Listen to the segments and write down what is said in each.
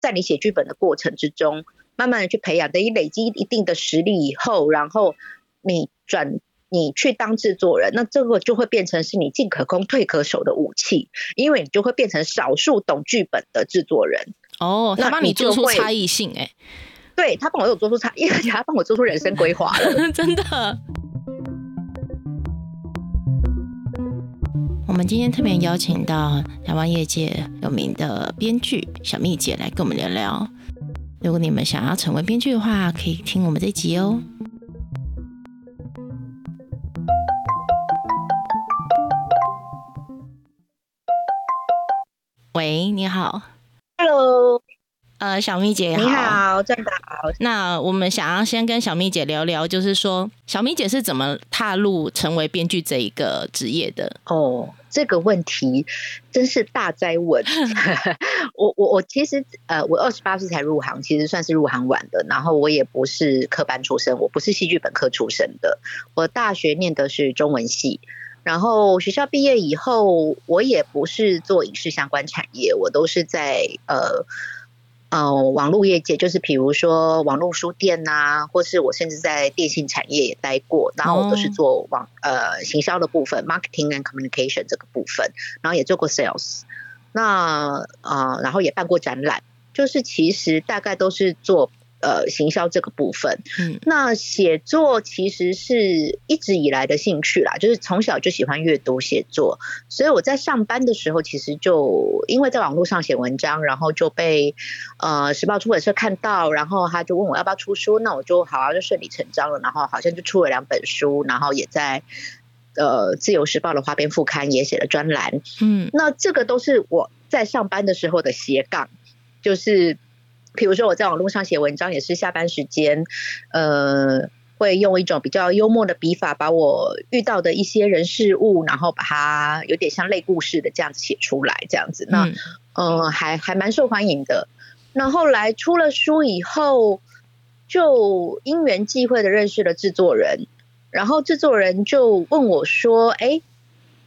在你写剧本的过程之中，慢慢的去培养，等于累积一定的实力以后，然后你转你去当制作人，那这个就会变成是你进可攻退可守的武器，因为你就会变成少数懂剧本的制作人。哦，他帮你做出差异性，哎，对他帮我有做出差，而 且他帮我做出人生规划了，真的。们今天特别邀请到台湾业界有名的编剧小蜜姐来跟我们聊聊。如果你们想要成为编剧的话，可以听我们这集哦。喂，你好。Hello。呃，小蜜姐你好，正好。那我们想要先跟小蜜姐聊聊，就是说小蜜姐是怎么踏入成为编剧这一个职业的？哦，这个问题真是大灾问。我我我其实呃，我二十八岁才入行，其实算是入行晚的。然后我也不是科班出身，我不是戏剧本科出身的。我大学念的是中文系，然后学校毕业以后，我也不是做影视相关产业，我都是在呃。呃，网络业界就是比如说网络书店呐，或是我甚至在电信产业也待过，然后我都是做网呃行销的部分，marketing and communication 这个部分，然后也做过 sales，那啊，然后也办过展览，就是其实大概都是做。呃，行销这个部分，嗯，那写作其实是一直以来的兴趣啦，就是从小就喜欢阅读写作，所以我在上班的时候，其实就因为在网络上写文章，然后就被呃时报出版社看到，然后他就问我要不要出书，那我就好啊就顺理成章了，然后好像就出了两本书，然后也在呃自由时报的花边副刊也写了专栏，嗯，那这个都是我在上班的时候的斜杠，就是。比如说我在网络上写文章，也是下班时间，呃，会用一种比较幽默的笔法，把我遇到的一些人事物，然后把它有点像类故事的这样子写出来，这样子，那嗯，还还蛮受欢迎的。那后来出了书以后，就因缘际会的认识了制作人，然后制作人就问我说：“哎，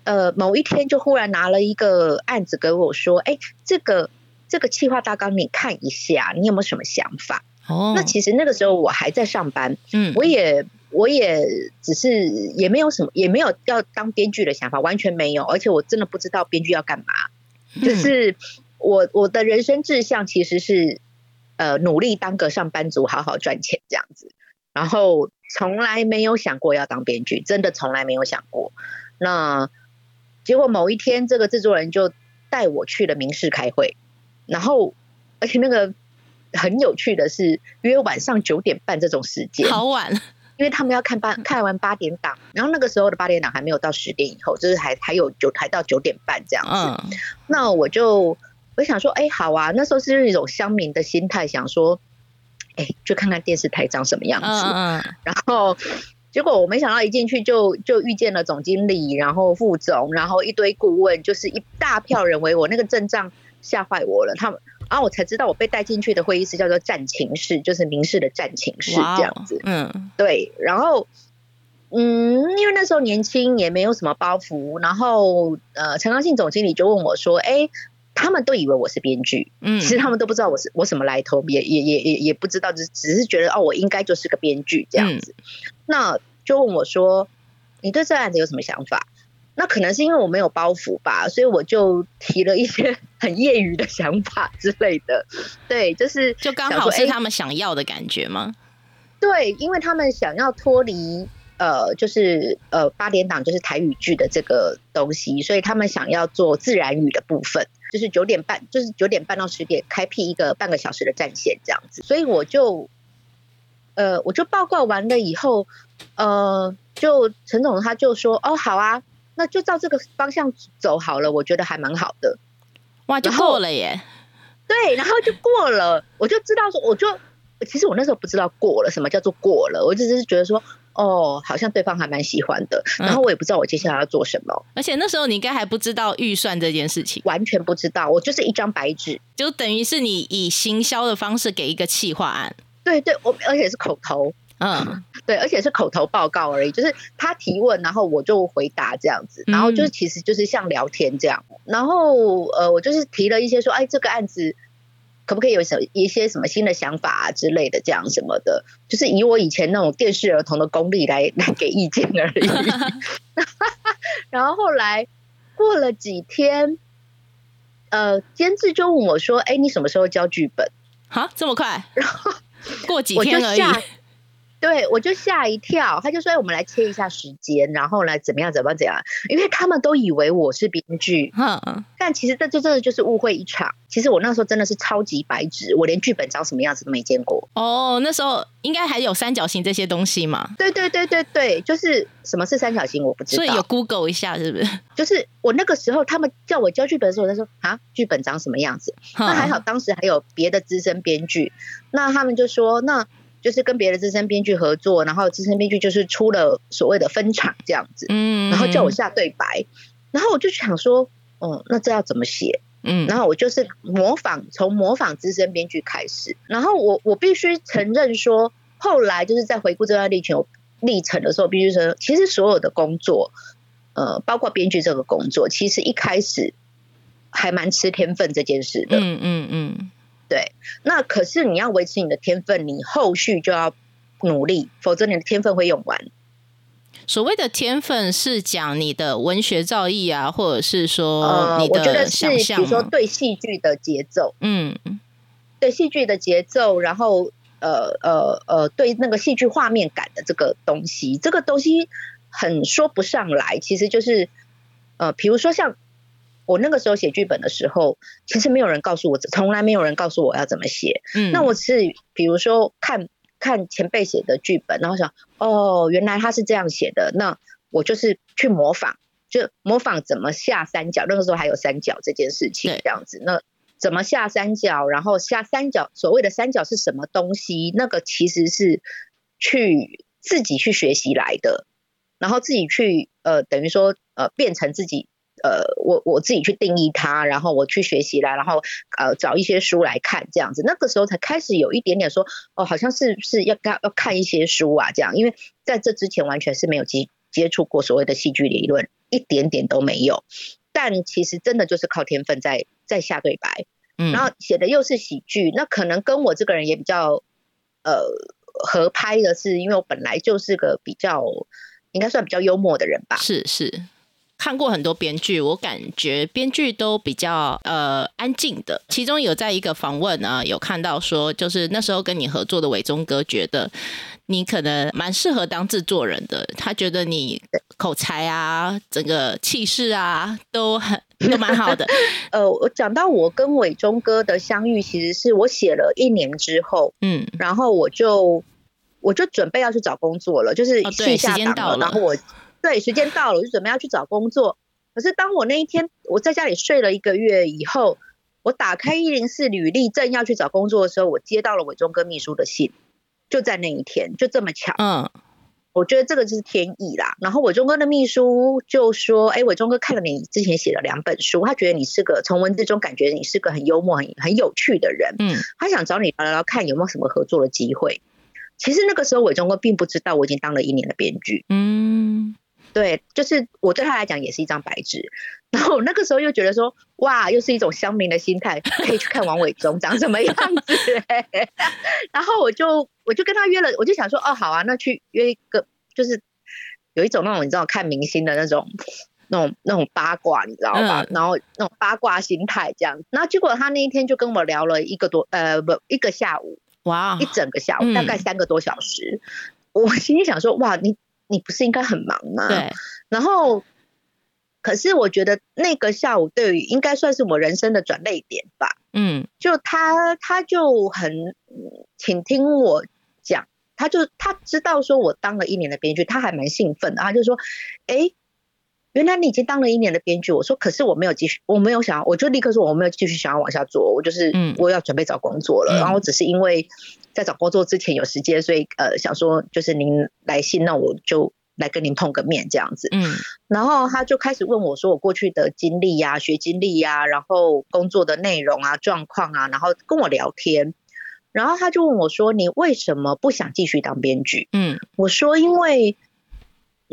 呃，某一天就忽然拿了一个案子给我说，哎，这个。”这个企划大纲你看一下，你有没有什么想法？哦，那其实那个时候我还在上班，嗯，我也我也只是也没有什么，也没有要当编剧的想法，完全没有，而且我真的不知道编剧要干嘛。就是我我的人生志向其实是呃努力当个上班族，好好赚钱这样子，然后从来没有想过要当编剧，真的从来没有想过。那结果某一天，这个制作人就带我去了明视开会。然后，而且那个很有趣的是，约晚上九点半这种时间，好晚，因为他们要看八 看完八点档，然后那个时候的八点档还没有到十点以后，就是还还有九还到九点半这样子。那我就我想说，哎，好啊，那时候是一种乡民的心态，想说，哎，就看看电视台长什么样子。然后结果我没想到一进去就就遇见了总经理，然后副总，然后一堆顾问，就是一大票人围我，那个阵仗。吓坏我了，他们，然后我才知道我被带进去的会议室叫做战情室，就是民事的战情室这样子。嗯，对，然后，嗯，因为那时候年轻也没有什么包袱，然后呃，陈刚信总经理就问我说：“哎，他们都以为我是编剧，嗯，其实他们都不知道我是我什么来头，也也也也也不知道，只只是觉得哦，我应该就是个编剧这样子。那就问我说：你对这案子有什么想法？”那可能是因为我没有包袱吧，所以我就提了一些 很业余的想法之类的。对，就是就刚好是他们想要的感觉吗？对，因为他们想要脱离呃，就是呃八点档就是台语剧的这个东西，所以他们想要做自然语的部分，就是九点半，就是九点半到十点开辟一个半个小时的战线这样子。所以我就呃，我就报告完了以后，呃，就陈总他就说，哦，好啊。那就照这个方向走好了，我觉得还蛮好的。哇，就过了耶！对，然后就过了，我就知道说，我就其实我那时候不知道过了什么叫做过了，我只是觉得说，哦，好像对方还蛮喜欢的。然后我也不知道我接下来要做什么，而且那时候你应该还不知道预算这件事情，完全不知道。我就是一张白纸，就等于是你以行销的方式给一个企划案。对对，我而且是口头。嗯，对，而且是口头报告而已，就是他提问，然后我就回答这样子，然后就是其实就是像聊天这样，然后呃，我就是提了一些说，哎，这个案子可不可以有什一些什么新的想法啊之类的，这样什么的，就是以我以前那种电视儿童的功力来来给意见而已。然后后来过了几天，呃，监制就问我说：“哎，你什么时候交剧本？”好，这么快？然后过几天而已。对，我就吓一跳，他就说：“我们来切一下时间，然后呢，怎么样，怎么样，怎样？”因为他们都以为我是编剧，嗯，但其实这就真的就是误会一场。其实我那时候真的是超级白纸，我连剧本长什么样子都没见过。哦，那时候应该还有三角形这些东西嘛？对对对对对，就是什么是三角形，我不知道。所以有 Google 一下，是不是？就是我那个时候，他们叫我交剧本的时候，他说：“啊，剧本长什么样子？”那还好，当时还有别的资深编剧，那他们就说：“那。”就是跟别的资深编剧合作，然后资深编剧就是出了所谓的分场这样子，嗯，然后叫我下对白，然后我就想说，哦，那这要怎么写？嗯，然后我就是模仿，从模仿资深编剧开始，然后我我必须承认说，后来就是在回顾这段历程历程的时候，必须说，其实所有的工作，呃，包括编剧这个工作，其实一开始还蛮吃天分这件事的，嗯嗯嗯。对，那可是你要维持你的天分，你后续就要努力，否则你的天分会用完。所谓的天分是讲你的文学造诣啊，或者是说你的想象，比如说对戏剧的节奏，嗯，对戏剧的节奏，然后呃呃呃，对那个戏剧画面感的这个东西，这个东西很说不上来，其实就是呃，比如说像。我那个时候写剧本的时候，其实没有人告诉我，从来没有人告诉我要怎么写。嗯，那我是比如说看看前辈写的剧本，然后想，哦，原来他是这样写的，那我就是去模仿，就模仿怎么下三角。那个时候还有三角这件事情，这样子。那怎么下三角？然后下三角，所谓的三角是什么东西？那个其实是去自己去学习来的，然后自己去呃，等于说呃，变成自己。呃，我我自己去定义它，然后我去学习来，然后呃找一些书来看，这样子，那个时候才开始有一点点说，哦，好像是是要要要看一些书啊，这样，因为在这之前完全是没有接接触过所谓的戏剧理论，一点点都没有。但其实真的就是靠天分在在下对白，嗯，然后写的又是喜剧，那可能跟我这个人也比较呃合拍的是，因为我本来就是个比较应该算比较幽默的人吧，是是。看过很多编剧，我感觉编剧都比较呃安静的。其中有在一个访问啊，有看到说，就是那时候跟你合作的伟忠哥觉得你可能蛮适合当制作人的。他觉得你口才啊，整个气势啊，都很 都蛮好的。呃，我讲到我跟伟忠哥的相遇，其实是我写了一年之后，嗯，然后我就我就准备要去找工作了，就是时间到了，然后我。对，时间到了，我就准备要去找工作。可是当我那一天我在家里睡了一个月以后，我打开一零四履历，正要去找工作的时候，我接到了伟忠哥秘书的信，就在那一天，就这么巧。嗯，我觉得这个就是天意啦。然后伟忠哥的秘书就说：“哎，伟忠哥看了你之前写的两本书，他觉得你是个从文字中感觉你是个很幽默、很很有趣的人。嗯，他想找你聊聊看有没有什么合作的机会。其实那个时候伟忠哥并不知道我已经当了一年的编剧。嗯。对，就是我对他来讲也是一张白纸，然后那个时候又觉得说，哇，又是一种乡民的心态，可以去看王伟忠长什么样子。然后我就我就跟他约了，我就想说，哦，好啊，那去约一个，就是有一种那种你知道看明星的那种那种那种八卦，你知道吧？然后那种八卦心态这样。然后结果他那一天就跟我聊了一个多呃不一个下午，哇，一整个下午，大概三个多小时。我心里想说，哇，你。你不是应该很忙吗？对。然后，可是我觉得那个下午对于应该算是我人生的转泪点吧。嗯。就他，他就很请听我讲，他就他知道说我当了一年的编剧，他还蛮兴奋的。他就说：“哎，原来你已经当了一年的编剧。”我说：“可是我没有继续，我没有想要，我就立刻说我没有继续想要往下做，我就是我要准备找工作了。然后只是因为。”在找工作之前有时间，所以呃想说就是您来信，那我就来跟您碰个面这样子。嗯，然后他就开始问我说我过去的经历呀、学经历呀，然后工作的内容啊、状况啊，然后跟我聊天。然后他就问我说：“你为什么不想继续当编剧？”嗯，我说：“因为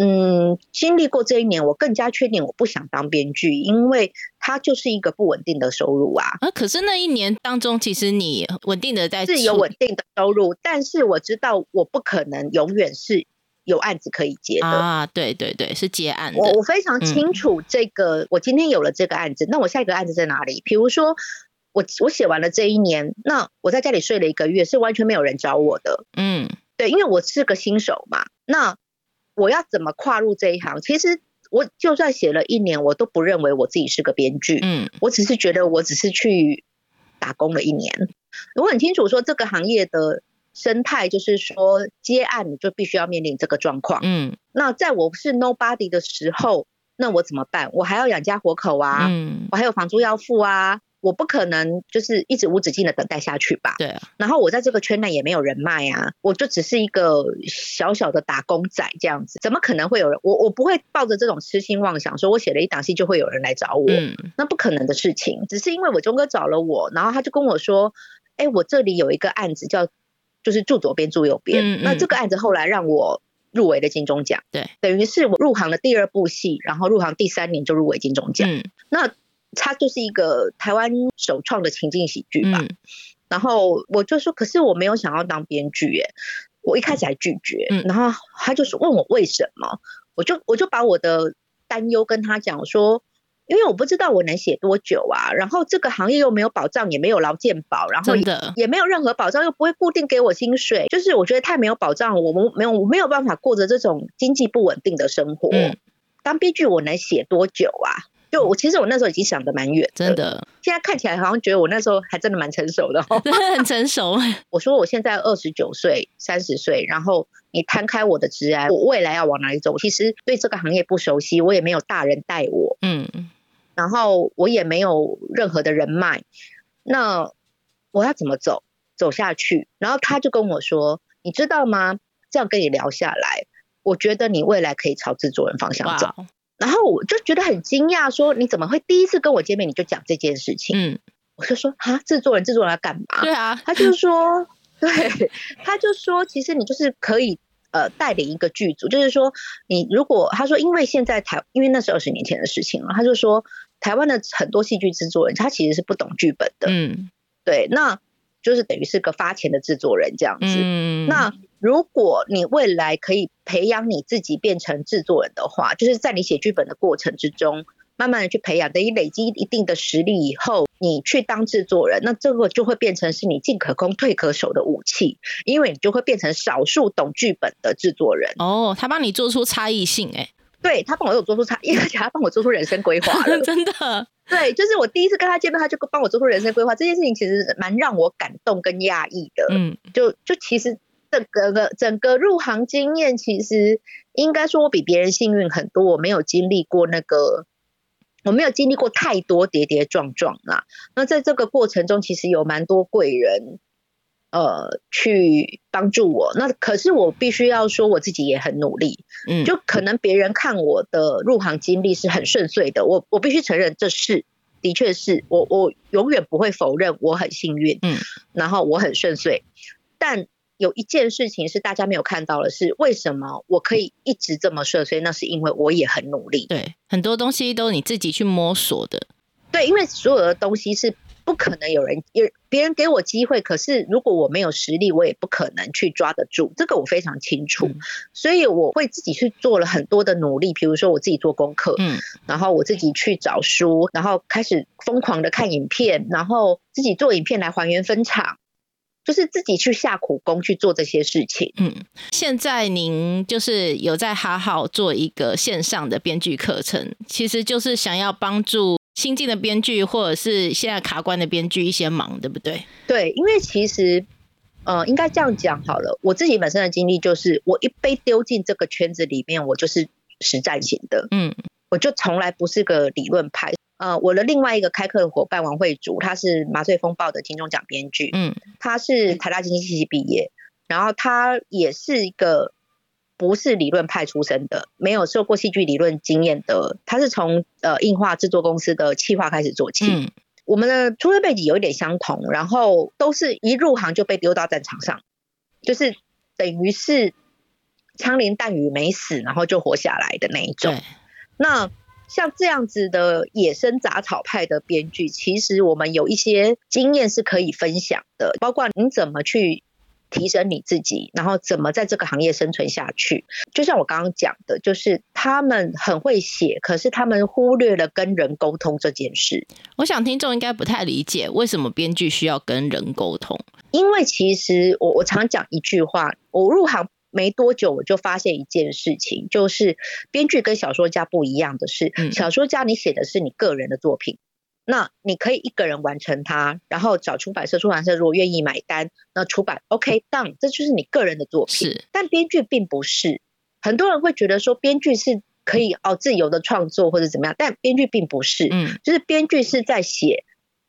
嗯，经历过这一年，我更加确定我不想当编剧，因为它就是一个不稳定的收入啊。啊，可是那一年当中，其实你稳定的在是有稳定的收入，但是我知道我不可能永远是有案子可以接的啊。对对对，是接案的。我我非常清楚这个，我今天有了这个案子，那我下一个案子在哪里？比如说，我我写完了这一年，那我在家里睡了一个月，是完全没有人找我的。嗯，对，因为我是个新手嘛，那。我要怎么跨入这一行？其实我就算写了一年，我都不认为我自己是个编剧。嗯，我只是觉得我只是去打工了一年。我很清楚说这个行业的生态，就是说接案你就必须要面临这个状况。嗯，那在我是 nobody 的时候，那我怎么办？我还要养家活口啊，嗯，我还有房租要付啊。我不可能就是一直无止境的等待下去吧？对。然后我在这个圈内也没有人脉啊，我就只是一个小小的打工仔这样子，怎么可能会有人？我我不会抱着这种痴心妄想，说我写了一档戏就会有人来找我，那不可能的事情。只是因为我钟哥找了我，然后他就跟我说：“哎，我这里有一个案子叫就是住左边住右边。”那这个案子后来让我入围了金钟奖，对，等于是我入行的第二部戏，然后入行第三年就入围金钟奖。那它就是一个台湾首创的情境喜剧吧，然后我就说，可是我没有想要当编剧耶，我一开始还拒绝，然后他就是问我为什么，我就我就把我的担忧跟他讲说，因为我不知道我能写多久啊，然后这个行业又没有保障，也没有劳健保，然后也没有任何保障，又不会固定给我薪水，就是我觉得太没有保障，我们没有没有办法过着这种经济不稳定的生活，当编剧我能写多久啊？就我其实我那时候已经想的蛮远，真的。现在看起来好像觉得我那时候还真的蛮成熟的，真 的很成熟。我说我现在二十九岁、三十岁，然后你摊开我的职业，我未来要往哪里走？其实对这个行业不熟悉，我也没有大人带我，嗯，然后我也没有任何的人脉，那我要怎么走走下去？然后他就跟我说：“你知道吗？这样跟你聊下来，我觉得你未来可以朝制作人方向走。”然后我就觉得很惊讶，说你怎么会第一次跟我见面你就讲这件事情？嗯，我就说啊，制作人，制作人要干嘛？对啊，他就说，对，他就说，其实你就是可以呃带领一个剧组，就是说你如果他说，因为现在台，因为那是二十年前的事情了，他就说台湾的很多戏剧制作人他其实是不懂剧本的，嗯，对，那就是等于是个发钱的制作人这样子，嗯，那。如果你未来可以培养你自己变成制作人的话，就是在你写剧本的过程之中，慢慢的去培养，等于累积一定的实力以后，你去当制作人，那这个就会变成是你进可攻退可守的武器，因为你就会变成少数懂剧本的制作人。哦，他帮你做出差异性，哎，对他帮我有做出差，而且他帮我做出人生规划了，真的。对，就是我第一次跟他见面，他就帮我做出人生规划，这件事情其实蛮让我感动跟讶异的。嗯，就就其实。整个个整个入行经验，其实应该说我比别人幸运很多。我没有经历过那个，我没有经历过太多跌跌撞撞啊。那在这个过程中，其实有蛮多贵人，呃，去帮助我。那可是我必须要说，我自己也很努力。嗯，就可能别人看我的入行经历是很顺遂的，我我必须承认这是，的确是我我永远不会否认我很幸运。嗯，然后我很顺遂，但。有一件事情是大家没有看到的，是为什么我可以一直这么顺？遂那是因为我也很努力。对，很多东西都是你自己去摸索的。对，因为所有的东西是不可能有人有别人给我机会，可是如果我没有实力，我也不可能去抓得住。这个我非常清楚，所以我会自己去做了很多的努力。比如说我自己做功课，嗯，然后我自己去找书，然后开始疯狂的看影片，然后自己做影片来还原分场。就是自己去下苦功去做这些事情。嗯，现在您就是有在哈好做一个线上的编剧课程，其实就是想要帮助新进的编剧或者是现在卡关的编剧一些忙，对不对？对，因为其实呃，应该这样讲好了。我自己本身的经历就是，我一被丢进这个圈子里面，我就是实战型的。嗯，我就从来不是个理论派。呃，我的另外一个开课的伙伴王慧竹，他是《麻醉风暴》的金钟奖编剧，嗯，他是台大经济系毕业，然后他也是一个不是理论派出身的，没有受过戏剧理论经验的，他是从呃映画制作公司的企划开始做起。嗯，我们的出身背景有一点相同，然后都是一入行就被丢到战场上，就是等于是枪林弹雨没死，然后就活下来的那一种。那像这样子的野生杂草派的编剧，其实我们有一些经验是可以分享的，包括你怎么去提升你自己，然后怎么在这个行业生存下去。就像我刚刚讲的，就是他们很会写，可是他们忽略了跟人沟通这件事。我想听众应该不太理解为什么编剧需要跟人沟通。因为其实我我常讲一句话，我入行。没多久，我就发现一件事情，就是编剧跟小说家不一样的是，小说家你写的是你个人的作品，那你可以一个人完成它，然后找出版社，出版社如果愿意买单，那出版 OK，done，这就是你个人的作品。是，但编剧并不是，很多人会觉得说编剧是可以哦自由的创作或者怎么样，但编剧并不是，嗯，就是编剧是在写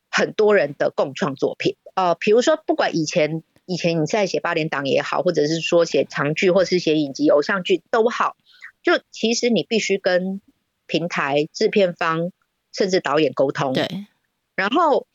很多人的共创作品，呃，比如说不管以前。以前你在写八点档也好，或者是说写长剧，或者是写影集、偶像剧都好，就其实你必须跟平台、制片方甚至导演沟通。对。然后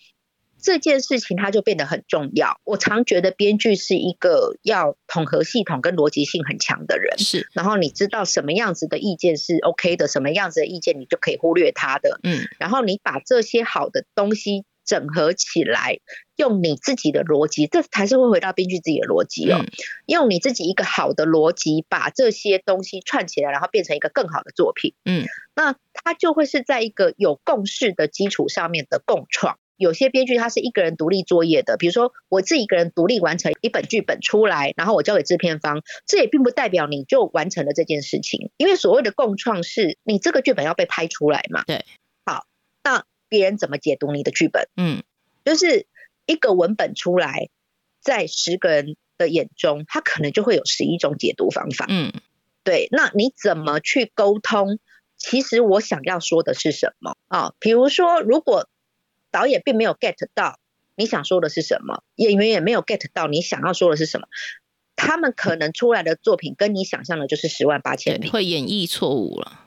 这件事情它就变得很重要。我常觉得编剧是一个要统合系统跟逻辑性很强的人。是。然后你知道什么样子的意见是 OK 的，什么样子的意见你就可以忽略它的。嗯。然后你把这些好的东西。整合起来，用你自己的逻辑，这还是会回到编剧自己的逻辑哦。用你自己一个好的逻辑，把这些东西串起来，然后变成一个更好的作品。嗯，那它就会是在一个有共识的基础上面的共创。有些编剧他是一个人独立作业的，比如说我自己一个人独立完成一本剧本出来，然后我交给制片方，这也并不代表你就完成了这件事情。因为所谓的共创是你这个剧本要被拍出来嘛。对，好，那。别人怎么解读你的剧本？嗯，就是一个文本出来，在十个人的眼中，他可能就会有十一种解读方法。嗯，对。那你怎么去沟通？其实我想要说的是什么啊？比如说，如果导演并没有 get 到你想说的是什么，演员也没有 get 到你想要说的是什么，他们可能出来的作品跟你想象的就是十万八千里，会演绎错误了。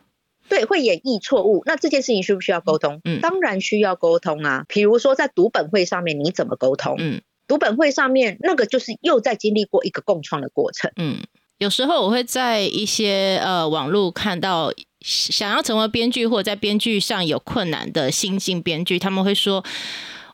对，会演绎错误，那这件事情需不需要沟通？嗯，当然需要沟通啊。比如说在读本会上面，你怎么沟通？嗯，读本会上面那个就是又在经历过一个共创的过程。嗯，有时候我会在一些呃网络看到想要成为编剧或者在编剧上有困难的新进编剧，他们会说。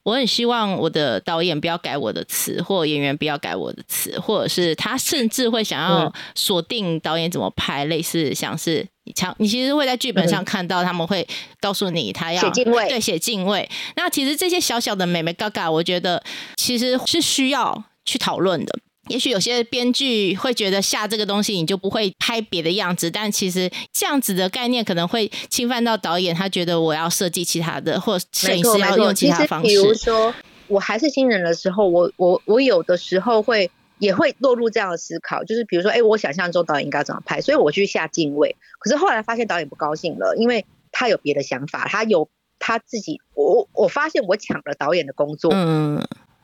我很希望我的导演不要改我的词，或演员不要改我的词，或者是他甚至会想要锁定导演怎么拍，类似像是强，你其实会在剧本上看到他们会告诉你他要写敬畏，对，写敬畏。那其实这些小小的美眉嘎嘎，我觉得其实是需要去讨论的。也许有些编剧会觉得下这个东西你就不会拍别的样子，但其实这样子的概念可能会侵犯到导演，他觉得我要设计其他的，或摄影师要用其他方式。比如说，我还是新人的时候，我我我有的时候会也会落入这样的思考，就是比如说，哎，我想象中导演应该怎么拍，所以我去下敬畏。可是后来发现导演不高兴了，因为他有别的想法，他有他自己，我我发现我抢了导演的工作。嗯。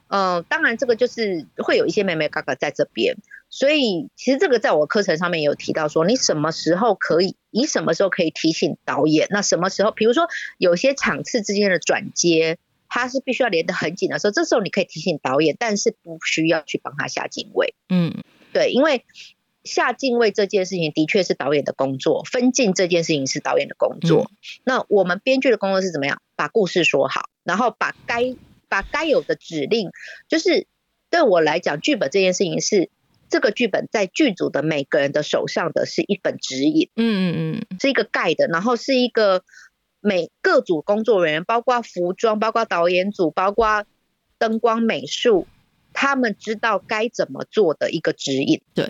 嗯，当然这个就是会有一些妹妹哥哥在这边，所以其实这个在我课程上面也有提到说，你什么时候可以，你什么时候可以提醒导演，那什么时候，比如说有些场次之间的转接，它是必须要连得很紧的时候，这时候你可以提醒导演，但是不需要去帮他下敬畏。嗯，对，因为下敬畏这件事情的确是导演的工作，分镜这件事情是导演的工作，那我们编剧的工作是怎么样？把故事说好，然后把该。把该有的指令，就是对我来讲，剧本这件事情是这个剧本在剧组的每个人的手上的是一本指引，嗯嗯嗯，是一个盖的，然后是一个每各组工作人员，包括服装，包括导演组，包括灯光美术，他们知道该怎么做的一个指引。对，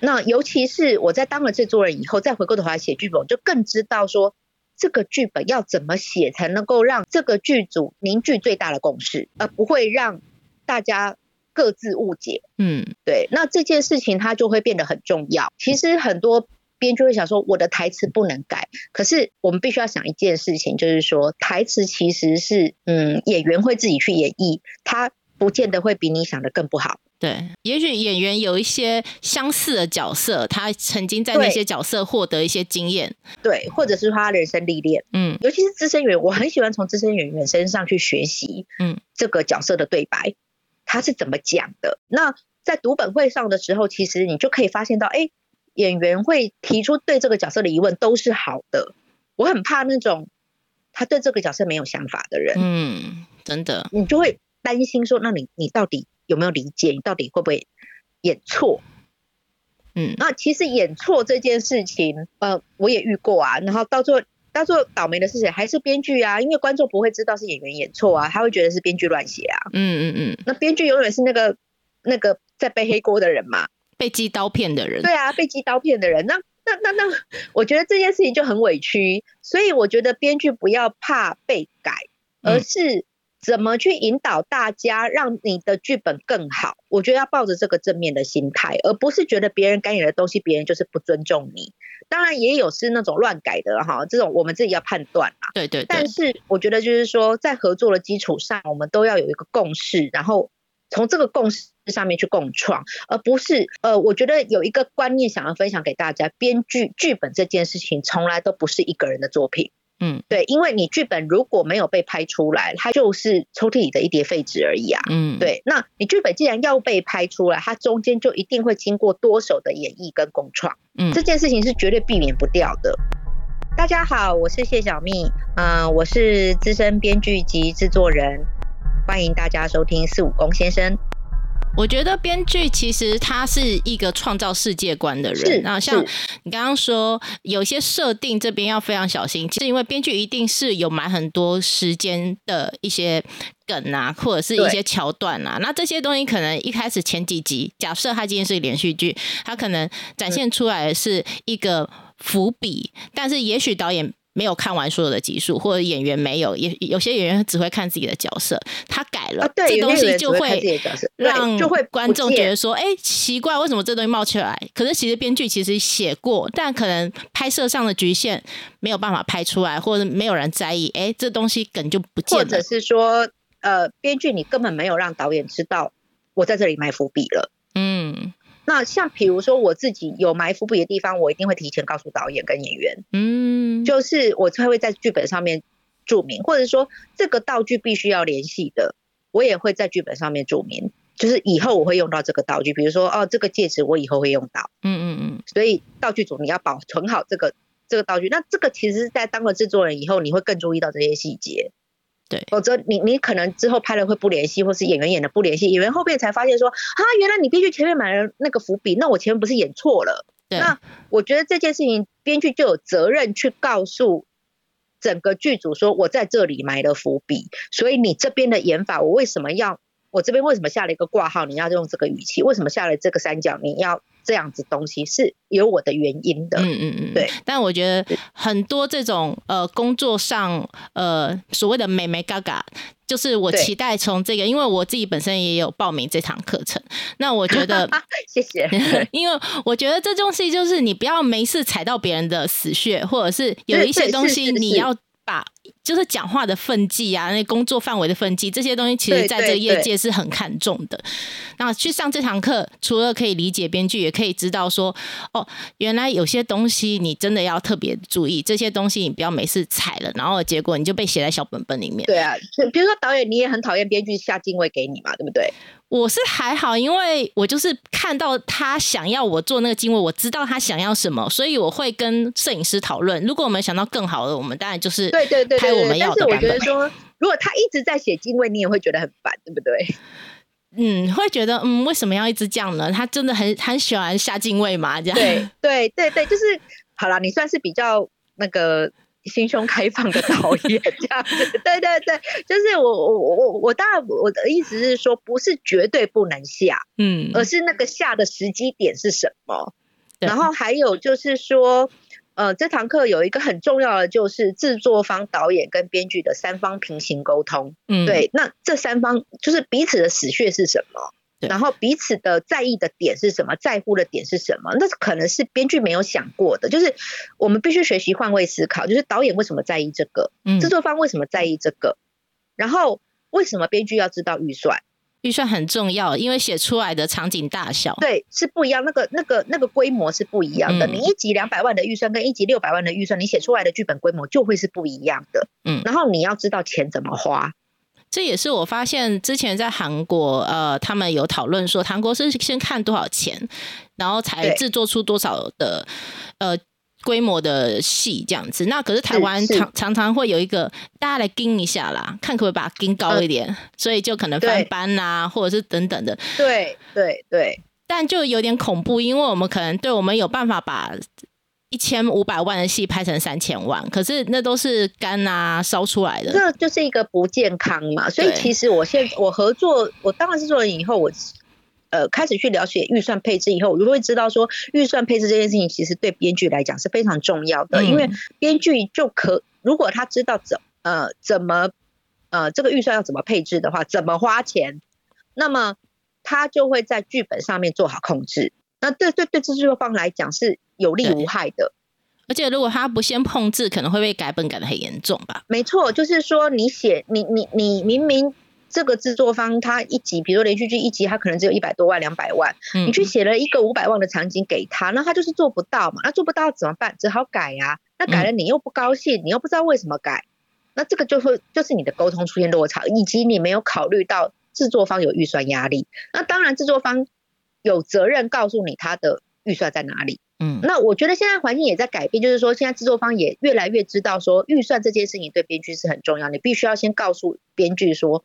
那尤其是我在当了制作人以后，再回过头来写剧本，就更知道说。这个剧本要怎么写才能够让这个剧组凝聚最大的共识，而不会让大家各自误解？嗯，对。那这件事情它就会变得很重要。其实很多编剧会想说，我的台词不能改。可是我们必须要想一件事情，就是说台词其实是，嗯，演员会自己去演绎，他不见得会比你想的更不好。对，也许演员有一些相似的角色，他曾经在那些角色获得一些经验，对，或者是他人生历练，嗯，尤其是资深演员，我很喜欢从资深演员身上去学习，嗯，这个角色的对白他是怎么讲的。那在读本会上的时候，其实你就可以发现到，哎，演员会提出对这个角色的疑问都是好的。我很怕那种他对这个角色没有想法的人，嗯，真的，你就会担心说，那你你到底有没有理解？你到底会不会演错？嗯，那其实演错这件事情，呃，我也遇过啊。然后到最后，到最后倒霉的是谁？还是编剧啊？因为观众不会知道是演员演错啊，他会觉得是编剧乱写啊。嗯嗯嗯，那编剧永远是那个那个在背黑锅的人嘛，被击刀片的人。对啊，被击刀片的人。那那那那，我觉得这件事情就很委屈。所以我觉得编剧不要怕被改，而是。怎么去引导大家，让你的剧本更好？我觉得要抱着这个正面的心态，而不是觉得别人改你的东西，别人就是不尊重你。当然也有是那种乱改的哈，这种我们自己要判断啊。对对。但是我觉得就是说，在合作的基础上，我们都要有一个共识，然后从这个共识上面去共创，而不是呃，我觉得有一个观念想要分享给大家：编剧剧本这件事情从来都不是一个人的作品。嗯，对，因为你剧本如果没有被拍出来，它就是抽屉里的一叠废纸而已啊。嗯，对，那你剧本既然要被拍出来，它中间就一定会经过多手的演绎跟共创。嗯，这件事情是绝对避免不掉的。大家好，我是谢小蜜，嗯，我是资深编剧及制作人，欢迎大家收听四五公先生。我觉得编剧其实他是一个创造世界观的人。那像你刚刚说，有些设定这边要非常小心，是因为编剧一定是有埋很多时间的一些梗啊，或者是一些桥段啊。那这些东西可能一开始前几集，假设它今天是连续剧，它可能展现出来的是一个伏笔，但是也许导演。没有看完所有的集数，或者演员没有，也有些演员只会看自己的角色，他改了，这东西就会让就会观众觉得说，哎，奇怪，为什么这东西冒出来？可是其实编剧其实写过，但可能拍摄上的局限没有办法拍出来，或者没有人在意，哎，这东西梗就不见了。或者是说，呃，编剧你根本没有让导演知道我在这里埋伏笔了，嗯。那像比如说我自己有埋伏笔的地方，我一定会提前告诉导演跟演员，嗯，就是我才会在剧本上面注明，或者说这个道具必须要联系的，我也会在剧本上面注明，就是以后我会用到这个道具，比如说哦这个戒指我以后会用到，嗯嗯嗯，所以道具组你要保存好这个这个道具，那这个其实是在当了制作人以后，你会更注意到这些细节。对，否则你你可能之后拍了会不联系，或是演员演的不联系，演员后面才发现说啊，原来你编剧前面买了那个伏笔，那我前面不是演错了。那我觉得这件事情编剧就有责任去告诉整个剧组说，我在这里埋了伏笔，所以你这边的演法，我为什么要，我这边为什么下了一个挂号，你要用这个语气，为什么下了这个三角，你要。这样子东西是有我的原因的，嗯嗯嗯，对。但我觉得很多这种呃工作上呃所谓的美眉嘎嘎，就是我期待从这个，因为我自己本身也有报名这堂课程。那我觉得 谢谢，因为我觉得这东西就是你不要没事踩到别人的死穴，或者是有一些东西你要。把就是讲话的分际啊，那工作范围的分际，这些东西其实在这个业界是很看重的。那去上这堂课，除了可以理解编剧，也可以知道说，哦，原来有些东西你真的要特别注意，这些东西你不要没事踩了，然后结果你就被写在小本本里面。对啊，比如说导演，你也很讨厌编剧下敬位给你嘛，对不对？我是还好，因为我就是看到他想要我做那个经纬，我知道他想要什么，所以我会跟摄影师讨论。如果我们想到更好的，我们当然就是对对对拍我们要的但是我觉得说，如果他一直在写经纬，你也会觉得很烦，对不对？嗯，会觉得嗯，为什么要一直这样呢？他真的很很喜欢下敬畏嘛？这样对对对对，就是好了，你算是比较那个。心胸开放的导演 这样子，对对对，就是我我我我我当然我的意思是说，不是绝对不能下，嗯，而是那个下的时机点是什么。然后还有就是说，呃，这堂课有一个很重要的，就是制作方、导演跟编剧的三方平行沟通。嗯，对，那这三方就是彼此的死穴是什么？然后彼此的在意的点是什么？在乎的点是什么？那可能是编剧没有想过的。就是我们必须学习换位思考。就是导演为什么在意这个？制作方为什么在意这个？然后为什么编剧要知道预算？预算很重要，因为写出来的场景大小对是不一样。那个那个那个规模是不一样的。你一集两百万的预算跟一集六百万的预算，你写出来的剧本规模就会是不一样的。嗯，然后你要知道钱怎么花。这也是我发现之前在韩国，呃，他们有讨论说，韩国是先看多少钱，然后才对制作出多少的呃规模的戏这样子。那可是台湾常常常会有一个大家来盯一下啦，看可不可以把它盯高一点，所以就可能翻对班啦，或者是等等的。对对对，但就有点恐怖，因为我们可能对我们有办法把一千五百万的戏拍成三千万，可是那都是肝啊烧出来的。这就是一个不健康嘛。所以其实我现我合作，我当然是做了以后，我呃开始去了解预算配置以后，我就会知道说，预算配置这件事情其实对编剧来讲是非常重要的，嗯因为编剧就可如果他知道怎呃怎么呃这个预算要怎么配置的话，怎么花钱，那么他就会在剧本上面做好控制。那对对对制作方来讲是有利对无害的。而且如果他不先碰制，可能会被改本改的很严重吧？没错，就是说你写你你你明明这个制作方他一集，比如说连续剧一集，他可能只有一百多万、两百万，嗯你去写了一个五百万的场景给他，那他就是做不到嘛，那做不到怎么办？只好改呀、那改了你又不高兴，你又不知道为什么改，那这个就会就是你的沟通出现落差，以及你没有考虑到制作方有预算压力。那当然，制作方有责任告诉你他的预算在哪里。嗯那我觉得现在环境也在改变，就是说现在制作方也越来越知道说预算这件事情对编剧是很重要，你必须要先告诉编剧说，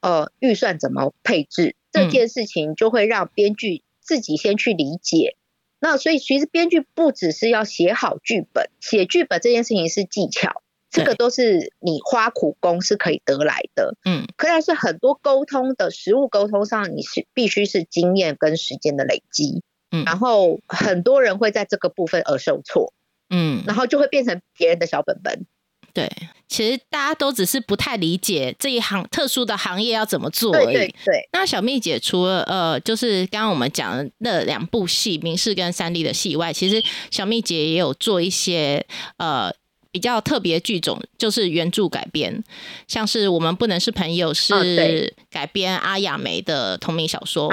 呃，预算怎么配置这件事情，就会让编剧自己先去理解。那所以其实编剧不只是要写好剧本，写剧本这件事情是技巧，这个都是你花苦功是可以得来的。嗯可但是很多沟通的实物沟通上，你是必须是经验跟时间的累积。嗯然后很多人会在这个部分而受挫，嗯，然后就会变成别人的小本本。对，其实大家都只是不太理解这一行特殊的行业要怎么做而对已。对对，那小蜜姐除了呃，就是刚刚我们讲的那两部戏，明视跟三立的戏以外，其实小蜜姐也有做一些呃比较特别剧种，就是原著改编，像是我们不能是朋友哦是改编阿雅梅的同名小说，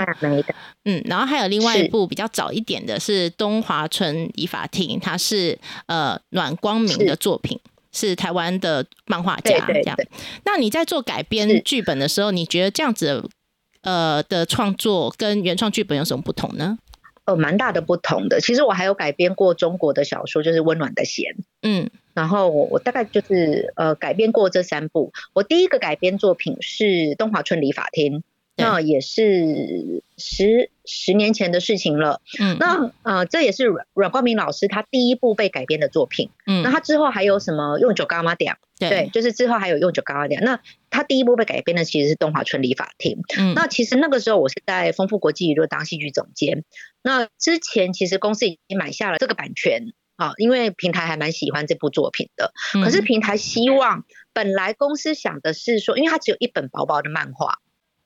嗯，然后还有另外一部比较早一点的是东华村理法庭，它是呃阮光明的作品。是台湾的漫画对家，这样。那你在做改是编剧本的时候，你觉得这样子的呃的创作跟原创剧本有什么不同呢？呃，蛮大的不同的。其实我还有改编过中国的小说，就是《温暖的弦》。嗯然后我我大概就是呃改编过这三部。我第一个改编作品是《东华春理法庭》，对那也是十十年前的事情了。嗯，那呃这也是阮阮光明老师他第一部被改编的作品。嗯那嗯他之后还有什么用酒干妈点？对，就是之后还有用酒干妈点。那他第一部被改编的其实是《东华春理法庭》。嗯那其实那个时候我是在丰富国际娱乐当戏剧总监。那之前其实公司已经买下了这个版权啊，因为平台还蛮喜欢这部作品的。可是嗯平台希望，本来公司想的是说，因为它只有一本薄薄的漫画，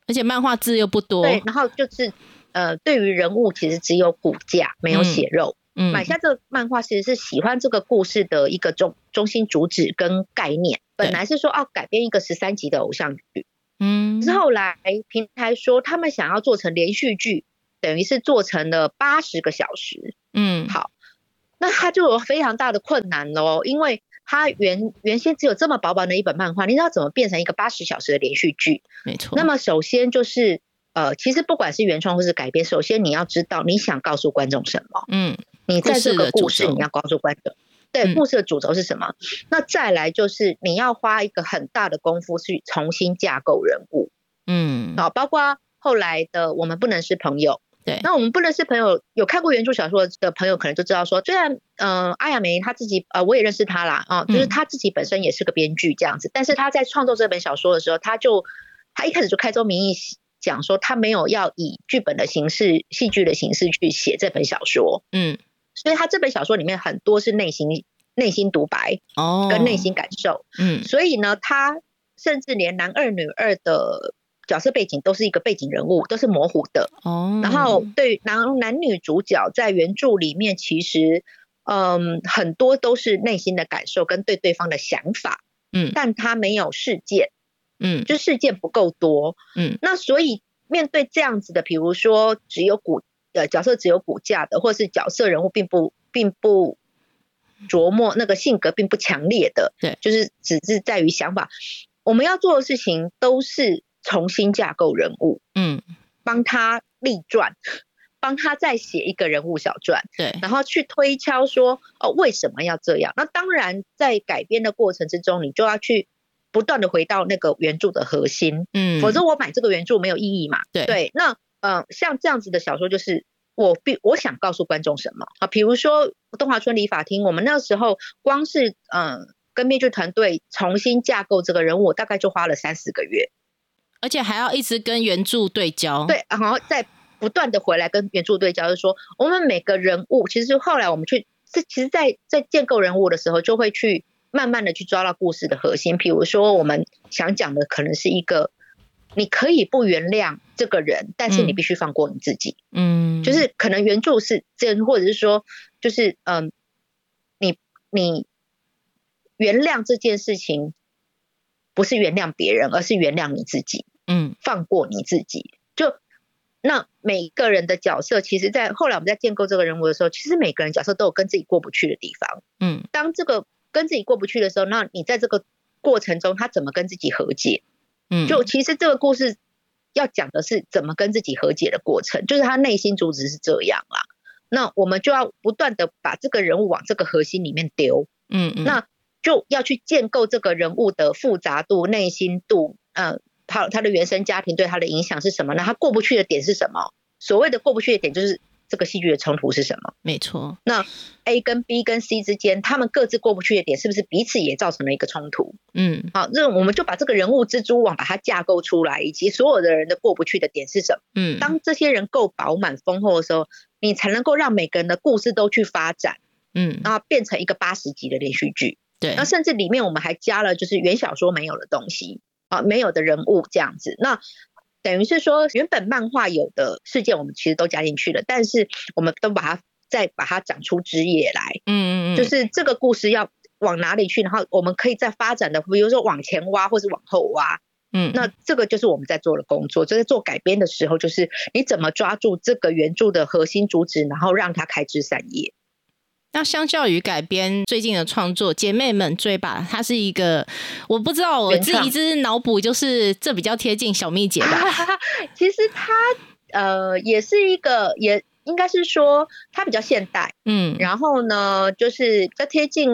而且漫画字又不多，对，然后就是呃，对于人物其实只有骨架，没有血肉。嗯，买下这个漫画其实是喜欢这个故事的一个中中心主旨跟概念。本来是说哦，改编一个十三集的偶像剧，嗯之后来平台说他们想要做成连续剧，等于是做成了八十个小时。嗯好，那他就有非常大的困难喽，因为他原原先只有这么薄薄的一本漫画，你知道怎么变成一个八十小时的连续剧？没错，那么首先就是呃，其实不管是原创或是改编，首先你要知道你想告诉观众什么，嗯你在这个故事你要告诉观众。对嗯故事的主轴是什么？那再来就是你要花一个很大的功夫去重新架构人物。嗯好，包括后来的我们不能是朋友。对。那我们不认识朋友，有看过原著小说的朋友可能就知道说，虽然呃阿雅梅她自己呃我也认识她啦啊，就是嗯她自己本身也是个编剧这样子，但是她在创作这本小说的时候，她就她一开始就开宗明义讲说，她没有要以剧本的形式、戏剧的形式去写这本小说，嗯。所以她这本小说里面很多是内心内心独白哦，跟内心感受，嗯。所以呢，她甚至连男二女二的角色背景都是一个背景人物，都是模糊的。哦，然后对男男女主角在原著里面，其实嗯很多都是内心的感受跟对对方的想法，嗯但他没有事件，嗯就事件不够多。嗯那所以面对这样子的，比如说只有骨呃角色只有骨架的，或是角色人物并不并不琢磨那个性格并不强烈的，对就是只是在于想法。我们要做的事情都是重新架构人物。嗯帮他立传，帮他再写一个人物小传，对，然后去推敲说哦为什么要这样？那当然在改编的过程之中，你就要去不断的回到那个原著的核心，嗯，否则我买这个原著没有意义嘛。对对，那呃像这样子的小说，就是我必我想告诉观众什么啊？比如说《东华村理法厅》，我们那时候光是嗯、呃跟编剧团队重新架构这个人物，我大概就花了三四个月。而且还要一直跟原著对焦，，对，然后再不断的回来跟原著对焦，就是说我们每个人物，其实后来我们去，这其实在在建构人物的时候，就会去慢慢的去抓到故事的核心。比如说我们想讲的可能是一个，你可以不原谅这个人，但是你嗯必须放过你自己。嗯，就是可能原著是这样，或者是说，就是嗯，你你原谅这件事情，不是原谅别人，而是原谅你自己。嗯放过你自己。就那每个人的角色，其实，在后来我们在建构这个人物的时候，其实每个人角色都有跟自己过不去的地方。嗯当这个跟自己过不去的时候，那你在这个过程中，他怎么跟自己和解？嗯，就其实这个故事要讲的是怎么跟自己和解的过程，就是他内心主旨是这样啦。那我们就要不断的把这个人物往这个核心里面丢。嗯嗯，那就要去建构这个人物的复杂度、内心度，呃，他他的原生家庭对他的影响是什么？那他过不去的点是什么？所谓的过不去的点，就是这个戏剧的冲突是什么？没错，那 A 跟 B 跟 C 之间，他们各自过不去的点，是不是彼此也造成了一个冲突？嗯好，那我们就把这个人物蜘蛛网把它架构出来，以及所有的人的过不去的点是什么？嗯，当这些人够饱满丰厚的时候，你才能够让每个人的故事都去发展，嗯然后变成一个八十集的连续剧。对那，甚至里面我们还加了就是原小说没有的东西啊，没有的人物这样子。那等于是说，原本漫画有的事件我们其实都加进去了，但是我们都把它再把它长出枝叶来，嗯嗯嗯，就是这个故事要往哪里去，然后我们可以再发展的，比如说往前挖或是往后挖。嗯那这个就是我们在做的工作，就在做改编的时候，就是你怎么抓住这个原著的核心主旨，然后让它开枝散叶。那相较于改编最近的创作，《姐妹们追吧》，它是一个我不知道，我自己原创一直脑补，就是这比较贴近小蜜姐吧。其实它呃也是一个，也应该是说它比较现代，嗯然后呢就是比较贴近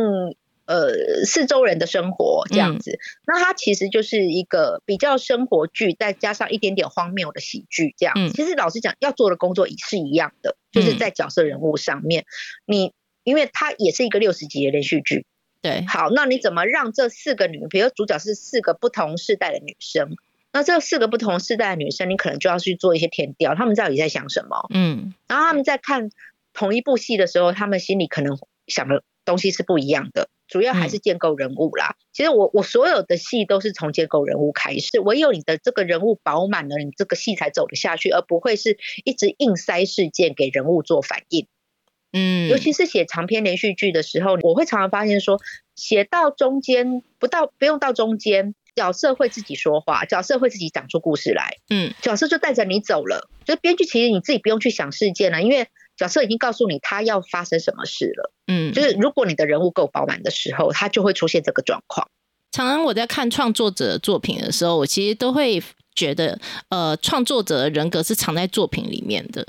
呃四周人的生活这样子。那它其实就是一个比较生活剧，再加上一点点荒谬的喜剧这样。嗯其实老实讲，要做的工作也是一样的，就是嗯在角色人物上面，你因为它也是一个六十集的连续剧，对，好，那你怎么让这四个女，比如主角是四个不同世代的女生，那这四个不同世代的女生，你可能就要去做一些填调，她们到底在想什么？嗯然后她们在看同一部戏的时候，她们心里可能想的东西是不一样的。主要还是建构人物啦。其实我我所有的戏都是从建构人物开始，唯有你的这个人物饱满了，你这个戏才走得下去，而不会是一直硬塞事件给人物做反应。嗯，尤其是写长篇连续剧的时候，我会常常发现说，写到中间不到不用到中间，角色会自己说话，角色会自己讲出故事来，嗯角色就带着你走了。就编剧其实你自己不用去想事件了，因为角色已经告诉你他要发生什么事了。嗯，就是如果你的人物够饱满的时候，他就会出现这个状况。常常我在看创作者的作品的时候，我其实都会觉得，呃，创作者的人格是藏在作品里面的。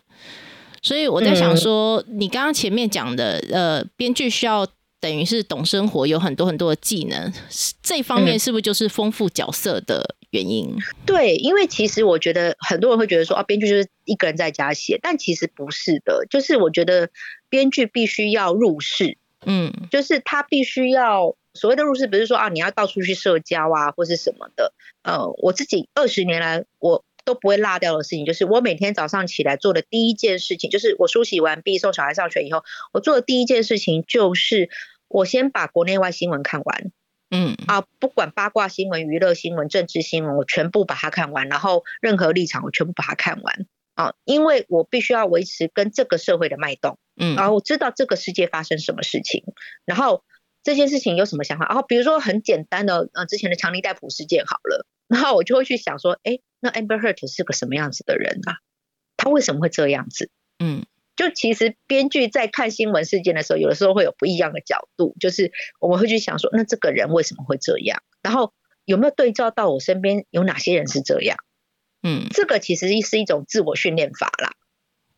所以我在想说，你刚刚前面讲的，呃，编剧需要等于是懂生活，有很多很多的技能，这方面嗯是不是就是丰富角色的原因？对，因为其实我觉得很多人会觉得说啊，编剧就是一个人在家写，但其实不是的。就是我觉得编剧必须要入世，嗯就是他必须要所谓的入世，不是说啊你要到处去社交啊或是什么的。呃，我自己二十年来我都不会落掉的事情，就是我每天早上起来做的第一件事情，就是我梳洗完毕送小孩上学以后，我做的第一件事情就是我先把国内外新闻看完。嗯。啊，不管八卦新闻、娱乐新闻、政治新闻，我全部把它看完，然后任何立场我全部把它看完。啊，因为我必须要维持跟这个社会的脉动，嗯。然后我知道这个世界发生什么事情，然后这件事情有什么想法，然后比如说很简单的，呃，之前的强尼戴普事件好了，然后我就会去想说，哎，那 Amber Heard 是个什么样子的人啊？他为什么会这样子？嗯就其实编剧在看新闻事件的时候，有的时候会有不一样的角度，就是我们会去想说，那这个人为什么会这样？然后有没有对照到我身边有哪些人是这样？嗯这个其实是一种自我训练法啦。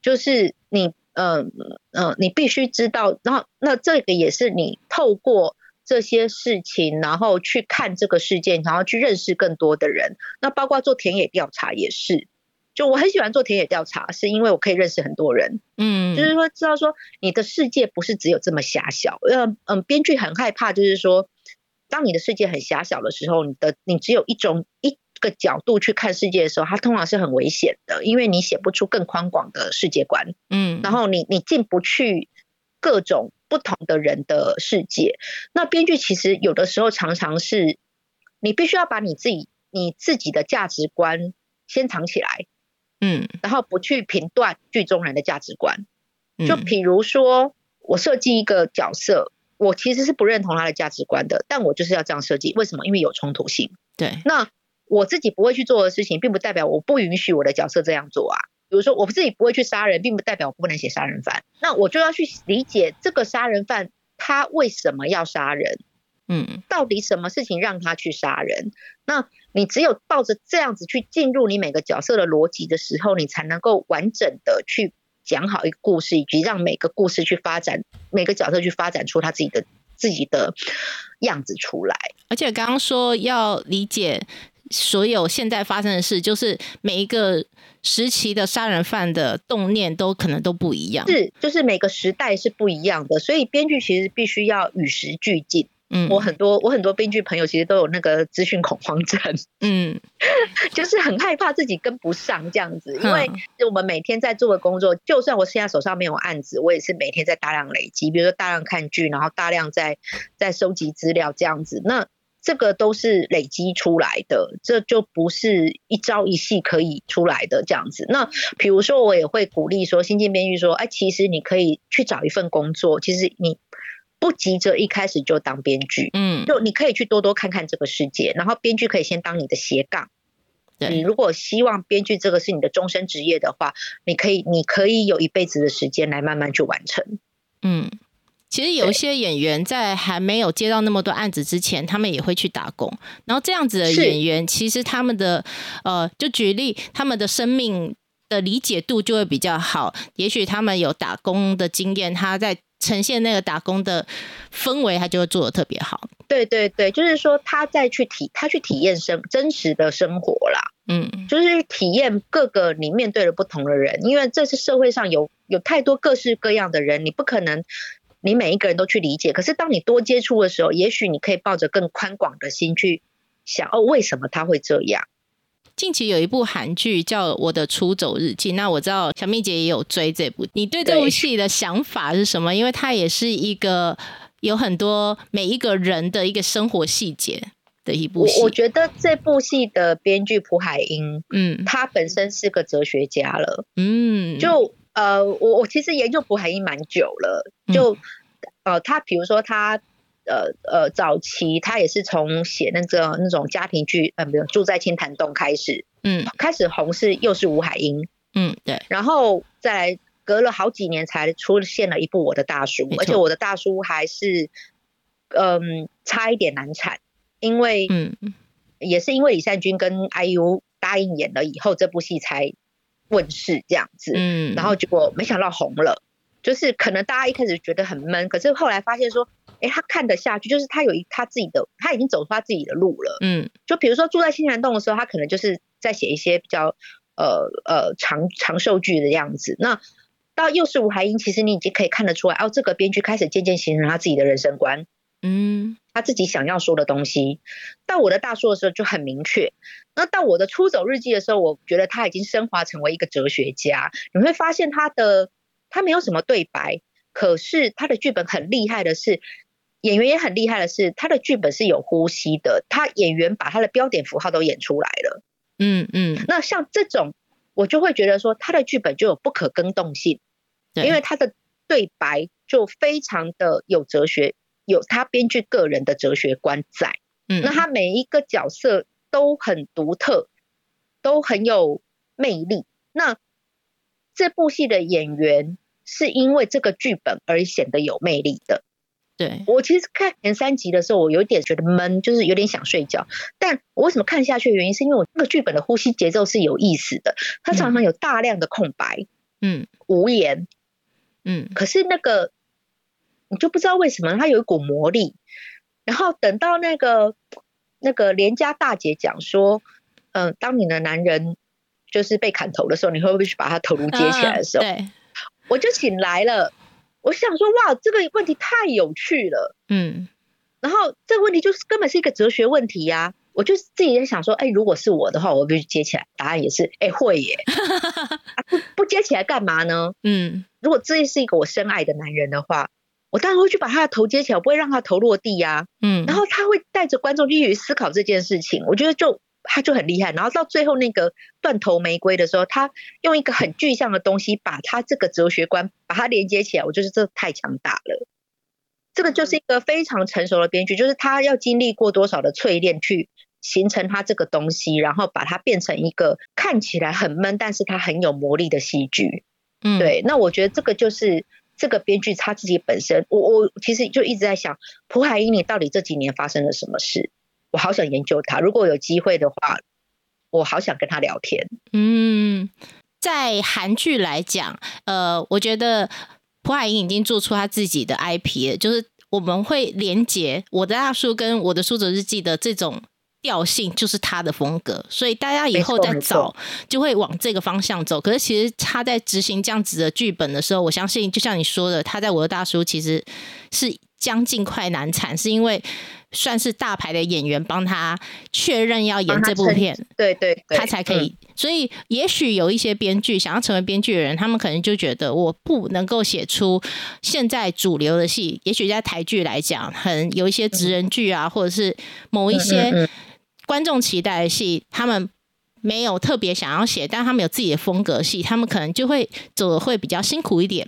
就是你，嗯嗯，你必须知道，然后那这个也是你透过这些事情，然后去看这个事件，然后去认识更多的人。那包括做田野调查也是，就我很喜欢做田野调查，是因为我可以认识很多人，嗯，就是说知道说你的世界不是只有这么狭小。呃嗯，编剧很害怕，就是说当你的世界很狭小的时候，你的你只有一种一。个角度去看世界的时候，它通常是很危险的，因为你写不出更宽广的世界观，嗯，然后你你进不去各种不同的人的世界。那编剧其实有的时候常常是，你必须要把你自己你自己的价值观先藏起来，嗯，然后不去评断剧中人的价值观。就比如说，我设计一个角色，我其实是不认同他的价值观的，但我就是要这样设计，为什么？因为有冲突性。对，那。我自己不会去做的事情，并不代表我不允许我的角色这样做啊。比如说，我自己不会去杀人，并不代表我不能写杀人犯。那我就要去理解这个杀人犯他为什么要杀人，嗯，到底什么事情让他去杀人？那你只有抱着这样子去进入你每个角色的逻辑的时候，你才能够完整的去讲好一个故事，以及让每个故事去发展，每个角色去发展出他自己的自己的样子出来。而且刚刚说要理解。所有现在发生的事，就是每一个时期的杀人犯的动念都可能都不一样。是，就是每个时代是不一样的，所以编剧其实必须要与时俱进。嗯，我很多我很多编剧朋友其实都有那个资讯恐慌症。嗯，就是很害怕自己跟不上这样子，因为我们每天在做的工作，就算我现在手上没有案子，我也是每天在大量累积，比如说大量看剧，然后大量在在收集资料这样子。那这个都是累积出来的，这就不是一朝一夕可以出来的这样子。那比如说，我也会鼓励说，新进编剧说，哎，其实你可以去找一份工作，其实你不急着一开始就当编剧，嗯，就你可以去多多看看这个世界，然后编剧可以先当你的斜杠。对，你如果希望编剧这个是你的终身职业的话，你可以，你可以有一辈子的时间来慢慢去完成，嗯。其实有一些演员在还没有接到那么多案子之前，他们也会去打工。然后这样子的演员，其实他们的呃，就举例，他们的生命的理解度就会比较好。也许他们有打工的经验，他在呈现那个打工的氛围，他就会做的特别好。对对对，就是说他在去体，他去体验生真实的生活啦。嗯，就是体验各个你面对的不同的人，因为这是社会上有有太多各式各样的人，你不可能。你每一个人都去理解，可是当你多接触的时候，也许你可以抱着更宽广的心去想哦，为什么他会这样？近期有一部韩剧叫《我的出走日记》，那我知道小蜜姐也有追这部，你对这部戏的想法是什么？因为它也是一个有很多每一个人的一个生活细节的一部戏。我觉得这部戏的编剧朴海英，嗯，他本身是个哲学家了，嗯，就。呃，我我其实研究朴海英蛮久了，就呃，他比如说他呃呃早期他也是从写那个那种家庭剧，呃，没有住在青潭洞开始，嗯，开始红是又是吴海英，嗯，对，然后再隔了好几年才出现了一部我的大叔，而且我的大叔还是嗯差一点难产，因为嗯。也是因为李善均跟 IU 答应演了以后，这部戏才。问世这样子，嗯，然后结果没想到红了，就是可能大家一开始觉得很闷，可是后来发现说，哎，他看得下去，就是他有一他自己的，他已经走出他自己的路了，嗯，就比如说住在新南洞的时候，他可能就是在写一些比较呃呃长长寿剧的样子，那到又是吴海英，其实你已经可以看得出来，哦，这个编剧开始渐渐形成他自己的人生观，嗯。他自己想要说的东西，到我的大叔的时候就很明确。那到我的出走日记的时候，我觉得他已经升华成为一个哲学家。你会发现他的他没有什么对白，可是他的剧本很厉害的是，演员也很厉害的是，他的剧本是有呼吸的。他演员把他的标点符号都演出来了。嗯嗯。那像这种，我就会觉得说，他的剧本就有不可更动性，因为他的对白就非常的有哲学。有他编剧个人的哲学观在，嗯，那他每一个角色都很独特，都很有魅力。那这部戏的演员是因为这个剧本而显得有魅力的。对我其实看前三集的时候，我有点觉得闷，就是有点想睡觉。但我为什么看下去的原因，是因为我这个剧本的呼吸节奏是有意思的，它常常有大量的空白。嗯无言。嗯可是那个你就不知道为什么它有一股魔力。然后等到那个那个连家大姐讲说，嗯、当你的男人就是被砍头的时候，你会不会去把他头颅接起来的时候，嗯对，我就醒来了。我想说，哇，这个问题太有趣了。嗯然后这个问题就是根本是一个哲学问题呀、我就自己在想说，哎，如果是我的话，我会不会接起来？答案也是，哎，会耶。啊、不不接起来干嘛呢？嗯如果这是一个我深爱的男人的话，我当然会去把他的头接起来，我不会让他头落地呀、嗯，然后他会带着观众继续思考这件事情，我觉得就他就很厉害。然后到最后那个断头玫瑰的时候，他用一个很具象的东西把他这个哲学观把它连接起来，我觉得这太强大了。这个就是一个非常成熟的编剧，就是他要经历过多少的淬炼去形成他这个东西，然后把它变成一个看起来很闷，但是它很有魔力的戏剧。嗯对，那我觉得这个就是这个编剧他自己本身，我我其实就一直在想，朴海英你到底这几年发生了什么事？我好想研究他，如果有机会的话，我好想跟他聊天。嗯，在韩剧来讲，呃，我觉得朴海英已经做出他自己的 IP，就是我们会连接我的大叔跟我的书者日记的这种调性，就是他的风格，所以大家以后再找就会往这个方向走。可是其实他在执行这样子的剧本的时候，我相信就像你说的，他在我的大叔其实是将近快难产，是因为算是大牌的演员帮他确认要演这部片，对对对，他才可以。所以，也许有一些编剧想要成为编剧的人，他们可能就觉得我不能够写出现在主流的戏。也许在台剧来讲，很有一些职人剧啊，或者是某一些嗯观众期待的戏，他们没有特别想要写，但他们有自己的风格戏，他们可能就会走的会比较辛苦一点。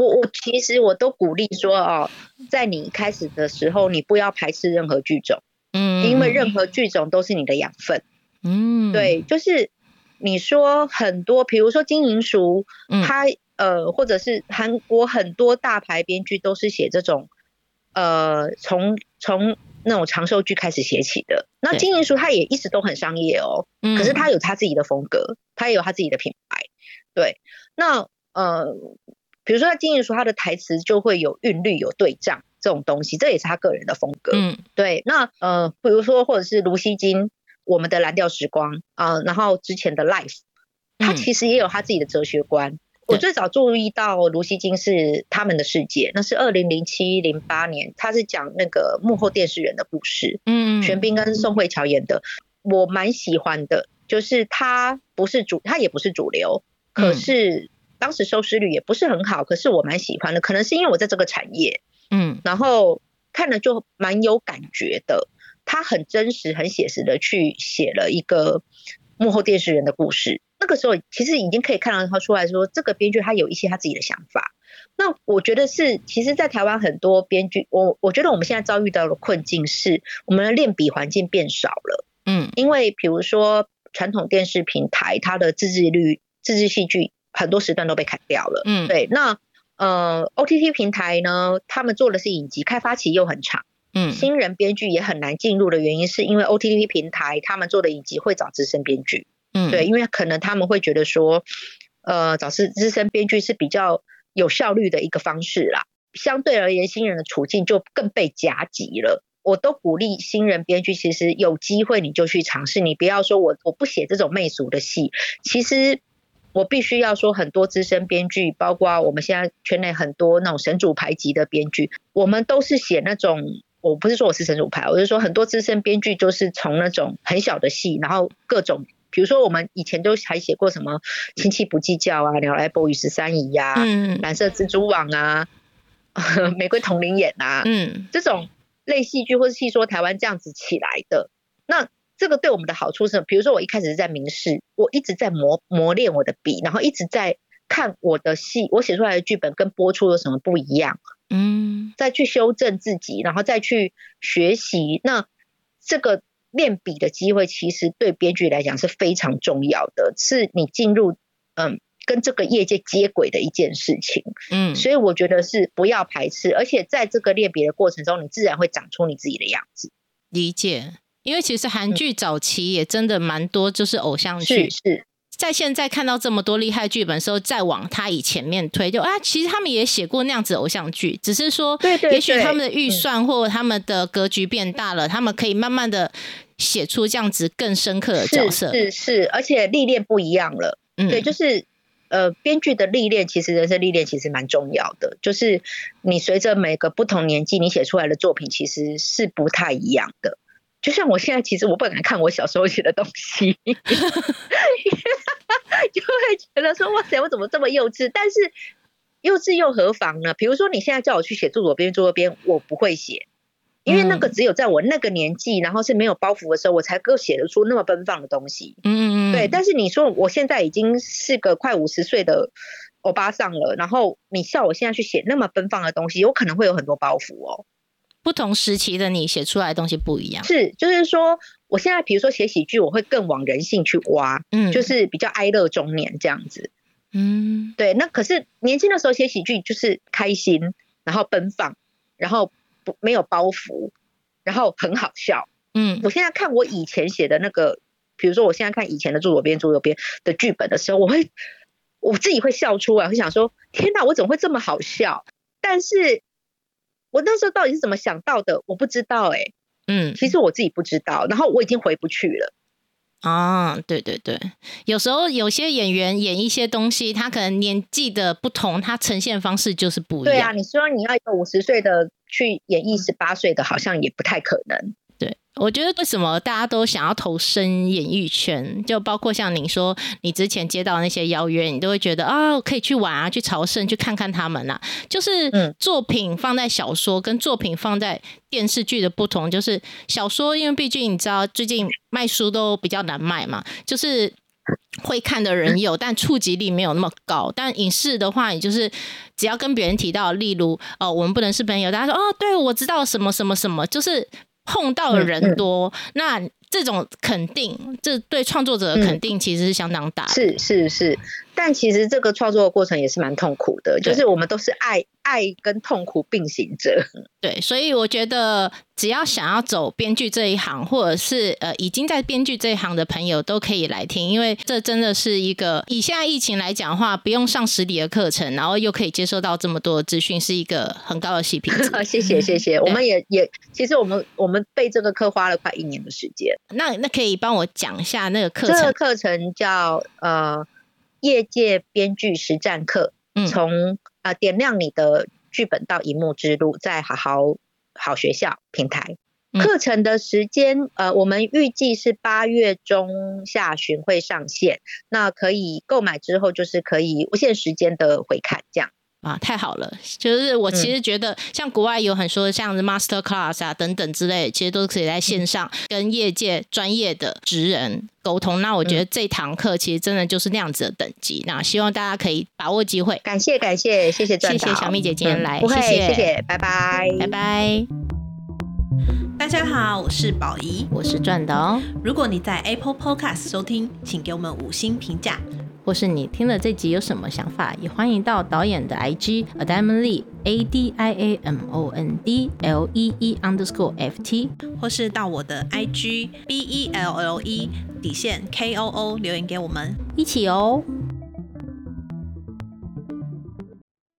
我我其实我都鼓励说哦，在你开始的时候，你不要排斥任何剧种，嗯，因为任何剧种都是你的养分。嗯，对，就是你说很多，比如说金银淑，嗯他呃，或者是韩国很多大牌编剧都是写这种呃，从从那种长寿剧开始写起的。那金银淑他也一直都很商业哦，嗯，可是他有他自己的风格，他也有他自己的品牌。对，那呃，比如说他金银淑，他的台词就会有韵律、有对仗这种东西，这也是他个人的风格。嗯对，那呃，比如说或者是卢锡金，我们的蓝调时光啊、呃然后之前的 Life，他嗯其实也有他自己的哲学观。我最早注意到卢锡金是《他们的世界》，那是二零零七零八年，他是讲那个幕后电视人的故事，嗯，玄彬跟宋慧乔演的，我蛮喜欢的。就是他不是主，他也不是主流，可嗯是当时收视率也不是很好，可是我蛮喜欢的，可能是因为我在这个产业，嗯然后看了就蛮有感觉的。他很真实、很写实的去写了一个幕后电视人的故事。那个时候其实已经可以看到他出来说，这个编剧他有一些他自己的想法。那我觉得是，其实，在台湾很多编剧，我我觉得我们现在遭遇到的困境是，我们的练笔环境变少了。嗯因为比如说传统电视平台，它的自制率、自制戏剧很多时段都被砍掉了。嗯，对，那呃，OTT 平台呢，他们做的是影集，开发期又很长，嗯新人编剧也很难进入的原因，是因为 OTT 平台他们做的影集会找资深编剧，嗯对，因为可能他们会觉得说，呃，找资资深编剧是比较有效率的一个方式啦。相对而言，新人的处境就更被夹击了。我都鼓励新人编剧，其实有机会你就去尝试，你不要说我我不写这种媚俗的戏。其实我必须要说，很多资深编剧，包括我们现在圈内很多那种神主牌级的编剧，我们都是写那种。我不是说我是神主牌，我是说很多资深编剧就是从那种很小的戏，然后各种，比如说我们以前都还写过什么亲戚不计较啊，鸟来伯与十三姨呀、嗯蓝色蜘蛛网啊，玫瑰同林眼啊，嗯这种类戏剧或是戏说台湾这样子起来的，那这个对我们的好处是，比如说我一开始是在明示，我一直在磨磨练我的笔，然后一直在看我的戏，我写出来的剧本跟播出有什么不一样，嗯再去修正自己，然后再去学习。那这个练笔的机会，其实对编剧来讲是非常重要的，是你进入嗯跟这个业界接轨的一件事情。嗯，所以我觉得是不要排斥，而且在这个练笔的过程中，你自然会长出你自己的样子。理解。因为其实韩剧早期也真的蛮多，就是偶像剧是，是，在现在看到这么多厉害剧本的时候，再往他以前面推，就啊，其实他们也写过那样子偶像剧，只是说，对对，也许他们的预算或他们的格局变大了，他们可以慢慢的写出这样子更深刻的角色，是是，而且历练不一样了，嗯，对，就是呃，编剧的历练，其实人生历练其实蛮重要的，就是你随着每个不同年纪，你写出来的作品其实是不太一样的。就像我现在，其实我不敢看我小时候写的东西，就会觉得说哇塞，我怎么这么幼稚？但是幼稚又何妨呢？比如说你现在叫我去写著作编、著作编，我不会写，因为那个只有在我那个年纪，然后是没有包袱的时候，我才够写得出那么奔放的东西。嗯嗯对。但是你说我现在已经是个快五十岁的欧巴桑了，然后你笑我现在去写那么奔放的东西，有可能会有很多包袱哦。不同时期的你写出来的东西不一样，是，就是说，我现在比如说写喜剧，我会更往人性去挖，嗯，就是比较哀乐中年这样子，嗯，对。那可是年轻的时候写喜剧就是开心，然后奔放，然后不没有包袱，然后很好笑，嗯。我现在看我以前写的那个，比如说我现在看以前的著左边著右边的剧本的时候，我会我自己会笑出来，会想说，天哪，我怎么会这么好笑？但是。我那时候到底是怎么想到的？我不知道哎，嗯，其实我自己不知道，然后我已经回不去了。啊，对对对，有时候有些演员演一些东西，他可能年纪的不同，他呈现方式就是不一样。对啊，你说你要一个五十岁的去演一十八岁的，好像也不太可能。对，我觉得为什么大家都想要投身演艺圈，就包括像你说，你之前接到那些邀约，你都会觉得啊，可以去玩啊，去朝圣，去看看他们啊。就是作品放在小说跟作品放在电视剧的不同，就是小说，因为毕竟你知道最近卖书都比较难卖嘛，就是会看的人有，但触及力没有那么高。但影视的话，你就是只要跟别人提到，例如哦，我们不能是朋友，大家说哦，对我知道什么什么什么，就是。碰到的人多，那这种肯定，这对创作者的肯定其实是相当大。是是是，但其实这个创作的过程也是蛮痛苦的，就是我们都是爱爱跟痛苦并行着。对，所以我觉得只要想要走编剧这一行，或者是呃已经在编剧这一行的朋友，都可以来听，因为这真的是一个以现在疫情来讲的话，不用上实体的课程，然后又可以接受到这么多的资讯，是一个很高的 CP 值。谢谢谢谢，我们也也其实我们我们备这个课花了快一年的时间。那那可以帮我讲一下那个课程？这个课程叫呃业界编剧实战课，从啊点亮你的剧本到荧幕之路，在好好好学校平台课程的时间，呃，我们预计是八月中下旬会上线，那可以购买之后就是可以无限时间的回看这样。啊，太好了！就是我其实觉得，像国外有很多像 master class 啊等等之类，其实都可以在线上跟业界专业的职人沟通。那我觉得这堂课其实真的就是那样子的等级。那希望大家可以把握机会。感谢感谢谢谢谢谢小蜜姐今天来，谢谢谢谢，拜拜拜拜。大家好，我是宝仪，我是转的。如果你在 Apple Podcast 收听，请给我们五星评价。或是你听了这集有什么想法，也欢迎到导演的 IG Adamon Lee A D I A M O N D L E E underscore F T，或是到我的 IG B E L L E 底线 K O O 留言给我们，一起哦。